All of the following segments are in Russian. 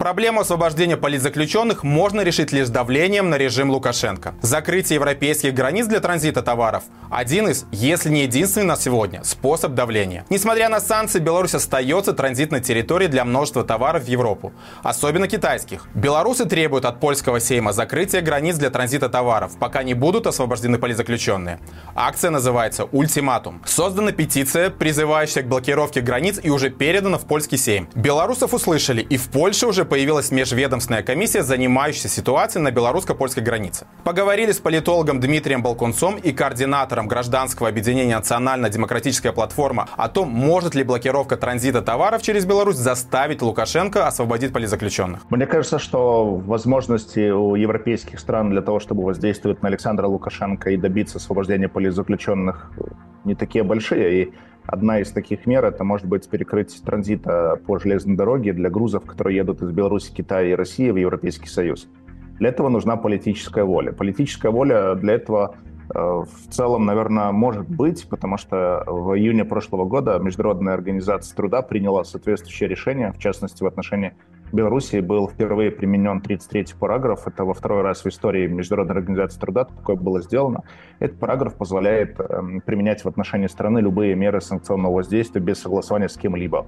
Проблему освобождения политзаключенных можно решить лишь давлением на режим Лукашенко. Закрытие европейских границ для транзита товаров – один из, если не единственный на сегодня, способ давления. Несмотря на санкции, Беларусь остается транзитной территорией для множества товаров в Европу, особенно китайских. Белорусы требуют от польского сейма закрытия границ для транзита товаров, пока не будут освобождены политзаключенные. Акция называется «Ультиматум». Создана петиция, призывающая к блокировке границ и уже передана в польский сейм. Белорусов услышали, и в Польше уже появилась межведомственная комиссия, занимающаяся ситуацией на белорусско-польской границе. Поговорили с политологом Дмитрием Балкунцом и координатором гражданского объединения «Национально-демократическая платформа» о том, может ли блокировка транзита товаров через Беларусь заставить Лукашенко освободить политзаключенных. Мне кажется, что возможности у европейских стран для того, чтобы воздействовать на Александра Лукашенко и добиться освобождения политзаключенных, не такие большие. И Одна из таких мер это может быть перекрыть транзита по железной дороге для грузов, которые едут из Беларуси, Китая и России в Европейский Союз. Для этого нужна политическая воля. Политическая воля для этого э, в целом, наверное, может быть, потому что в июне прошлого года Международная организация труда приняла соответствующее решение, в частности, в отношении Белоруссии был впервые применен 33-й параграф. Это во второй раз в истории Международной организации труда такое было сделано. Этот параграф позволяет э, применять в отношении страны любые меры санкционного воздействия без согласования с кем-либо.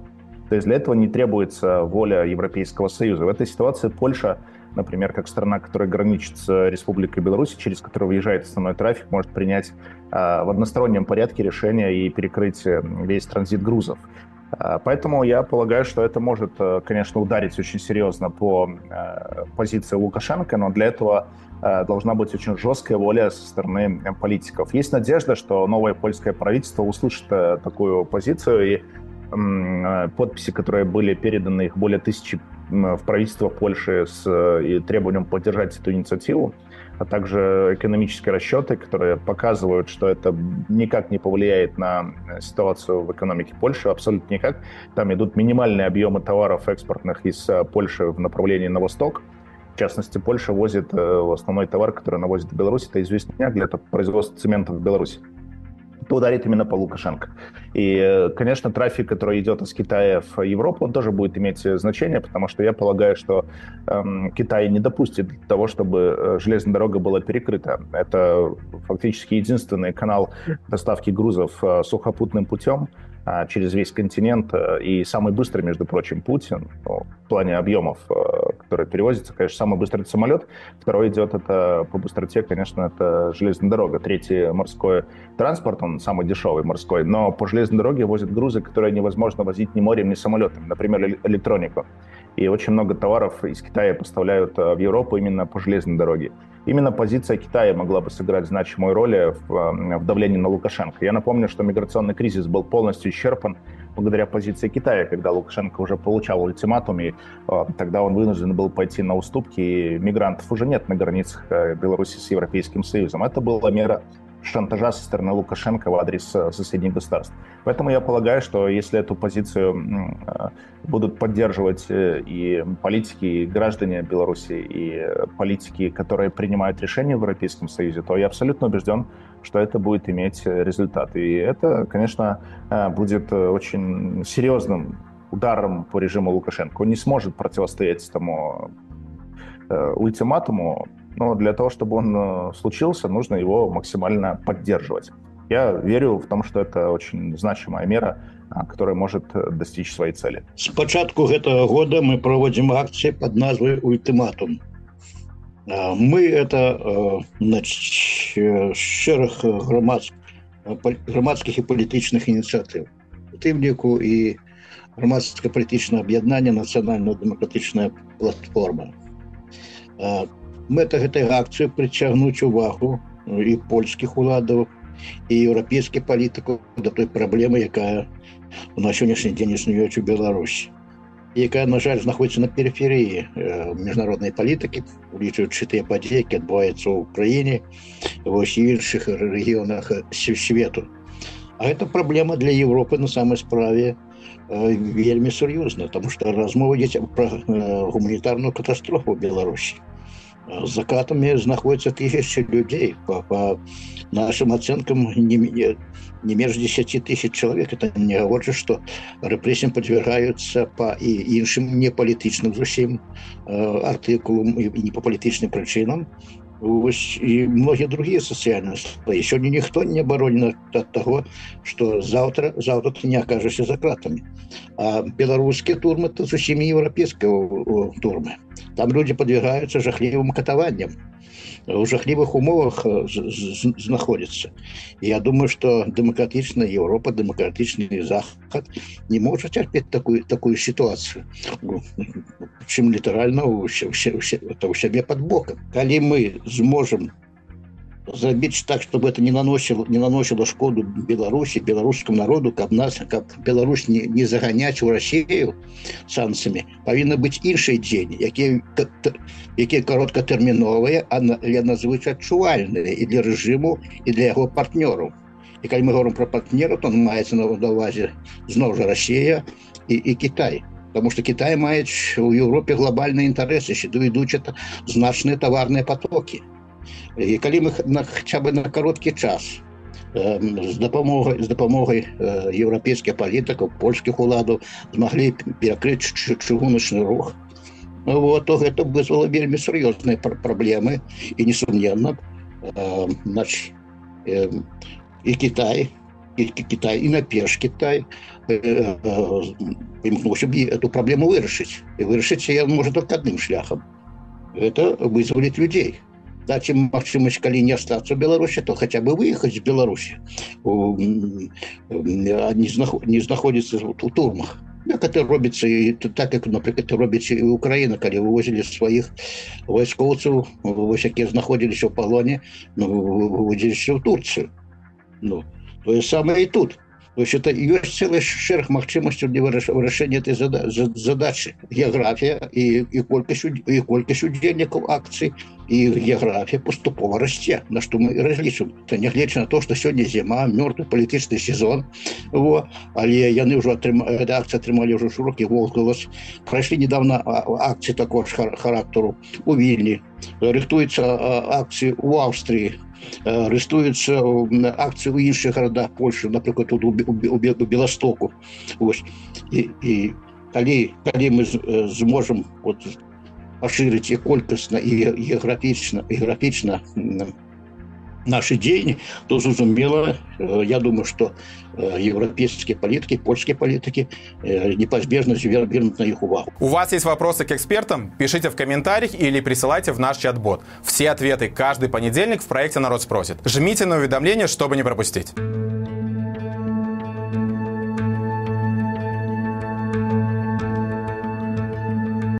То есть для этого не требуется воля Европейского Союза. В этой ситуации Польша, например, как страна, которая граничит с Республикой Беларусь, через которую выезжает основной трафик, может принять э, в одностороннем порядке решение и перекрыть э, весь транзит грузов. А, поэтому я полагаю, что это может, э, конечно, ударить очень серьезно по э, позиции Лукашенко, но для этого э, должна быть очень жесткая воля со стороны политиков. Есть надежда, что новое польское правительство услышит такую позицию, и подписи, которые были переданы, их более тысячи в правительство Польши с требованием поддержать эту инициативу, а также экономические расчеты, которые показывают, что это никак не повлияет на ситуацию в экономике Польши, абсолютно никак. Там идут минимальные объемы товаров экспортных из э, Польши в направлении на восток. В частности, Польша возит э, основной товар, который она возит в Беларусь, это известный для производства цемента в Беларуси ударит именно по Лукашенко. И, э, конечно, трафик, который идет из Китая в Европу, он тоже будет иметь значение, потому что я полагаю, что эм, Китай не допустит того, чтобы э, железная дорога была перекрыта. Это фактически единственный канал доставки грузов э, сухопутным путем, через весь континент. И самый быстрый, между прочим, Путин ну, в плане объемов, которые перевозятся, конечно, самый быстрый самолет. Второй идет это по быстроте, конечно, это железная дорога. Третий морской транспорт, он самый дешевый морской, но по железной дороге возят грузы, которые невозможно возить ни морем, ни самолетом, например, электронику. И очень много товаров из Китая поставляют э, в Европу именно по железной дороге. Именно позиция Китая могла бы сыграть значимую роль в, э, в давлении на Лукашенко. Я напомню, что миграционный кризис был полностью исчерпан благодаря позиции Китая, когда Лукашенко уже получал ультиматум, и э, тогда он вынужден был пойти на уступки, и мигрантов уже нет на границах Беларуси с Европейским Союзом. Это была мера шантажа со стороны Лукашенко в адрес э, соседних государств. Поэтому я полагаю, что если эту позицию э, будут поддерживать э, и политики, и граждане Беларуси, и политики, которые принимают решения в Европейском Союзе, то я абсолютно убежден, что это будет иметь результат. И это, конечно, будет очень серьезным ударом по режиму Лукашенко. Он не сможет противостоять этому ультиматуму, но для того, чтобы он э, случился, нужно его максимально поддерживать. Я верю в том, что это очень значимая мера, которая может э, достичь своей цели. С початку этого года мы проводим акции под назвой «Ультиматум». Мы это значит, шэраг громадских, громадских и политичных инициатив. У тым ліку і громадское палітычнае аб'яднанне нацыянальна-дэмакратычная платформа. Мэта гэтай акцыі прыцягнуць увагу і польскіх уладаў і еўрапейскіх палітыкаў да той праблемы, якая на сённяшні дзень існуюць у Беларусі якая на жаль знаходіцца на перыферыі міжнароднай палітыкі улічваючы тыя падзеі які адбываюцца ў краіне вось іншых рэгіёнах свету а это праблема для Европы на самой справе вельмі сур'ёзна тому что размова ідзе про гуманітарную катастрофу Беларусі За катами знаходятся тысячи людей. По, по нашим оценкам, не, не, не меньше 10 тысяч человек. Это не говорит, что репрессиям подвергаются по и іншим неполітичним зовсім артикулам и не по политическим причинам. и многие другие социальные слои. Сегодня никто не оборонен от того, что завтра, завтра ты не окажешься за кратами. А белорусские турмы – это совсем не европейские турмы. там люди подвергаются жахливым катованиям у жахливых умовах э, знаходзяцца я думаю что дэмакратычная Европа дэмакратычны захад не может терпеть такую такую ситуацию. Чым літаральна у сябе под боком. Калі мы зможем зрабіць так чтобы это не наносіло не наносіло шкоду беларусі беларускому народу каб нас как Беларусь не, не заганяць у Россию санкцыямі павінна быць іншай дзень якія якія кароткатэрміновыя але надзвычай адчувальныя і для рэжыму і для яго партнёраў і калі мы говорим про партнеру то маецца на ўвазе зноў жа Россия і, і Китай потому что Китай маюць у Европе глобальныя інтарэсы сюды ідуць это значныя таварныя потоки і калі мы на хаця бы на кароткі час з дапамогай з дапамогай еўрапейскіх палітыкаў польскіх уладаў змаглі перакрыць чыгуначны рух вот то гэта вызвала вельмі сур'ёзныя праблемы і несумненна значит і Китай і Китай і наперш Китай імкнуўся б эту праблему вырашыць і вырашыць я можа только адным шляхам это вызваліць людзей даць ім магчымасць калі не астацца ў беларусі то хаця бы выехаць з беларусі не знаходзіцца у турмах як это робіцца і так як напрыклад робіць і Украіна калі вывозілі сваіх вайскоўцаў вось якія знаходзіліся ў палоне ну, выводзіліся ў Турцыю ну тое самае і тут То есть это есть целый шерх магчымасцяў для вырашэння этой задачи. Геаграфія і, і колькасць і колькасць удзельнікаў акцый і геаграфія паступова расце на што мы разлічым то нягледзячы на то што сёння зіма мёртвы палітычны сезон во але яны ўжо акцыі атрымалі ўжо шырокі возгалас прайшлі недавно акцыі такого характару у вільні рыхтуецца акцыі у Аўстрыі Э, арестуюцца акцыі ў іншых гарадах Польшы напрыклад тут у Беластоку Вось. і, і калі калі мы зможам вот, пашырыць і колькасна і геаграфічна і графічна наши дзеянні то зразумела э, я думаю что э, европейские политики польские политики э, непозбежно вернут на их увагу. У вас есть вопросы к экспертам? Пишите в комментариях или присылайте в наш чат-бот. Все ответы каждый понедельник в проекте народ спросит жмите на уведомления чтобы не пропустить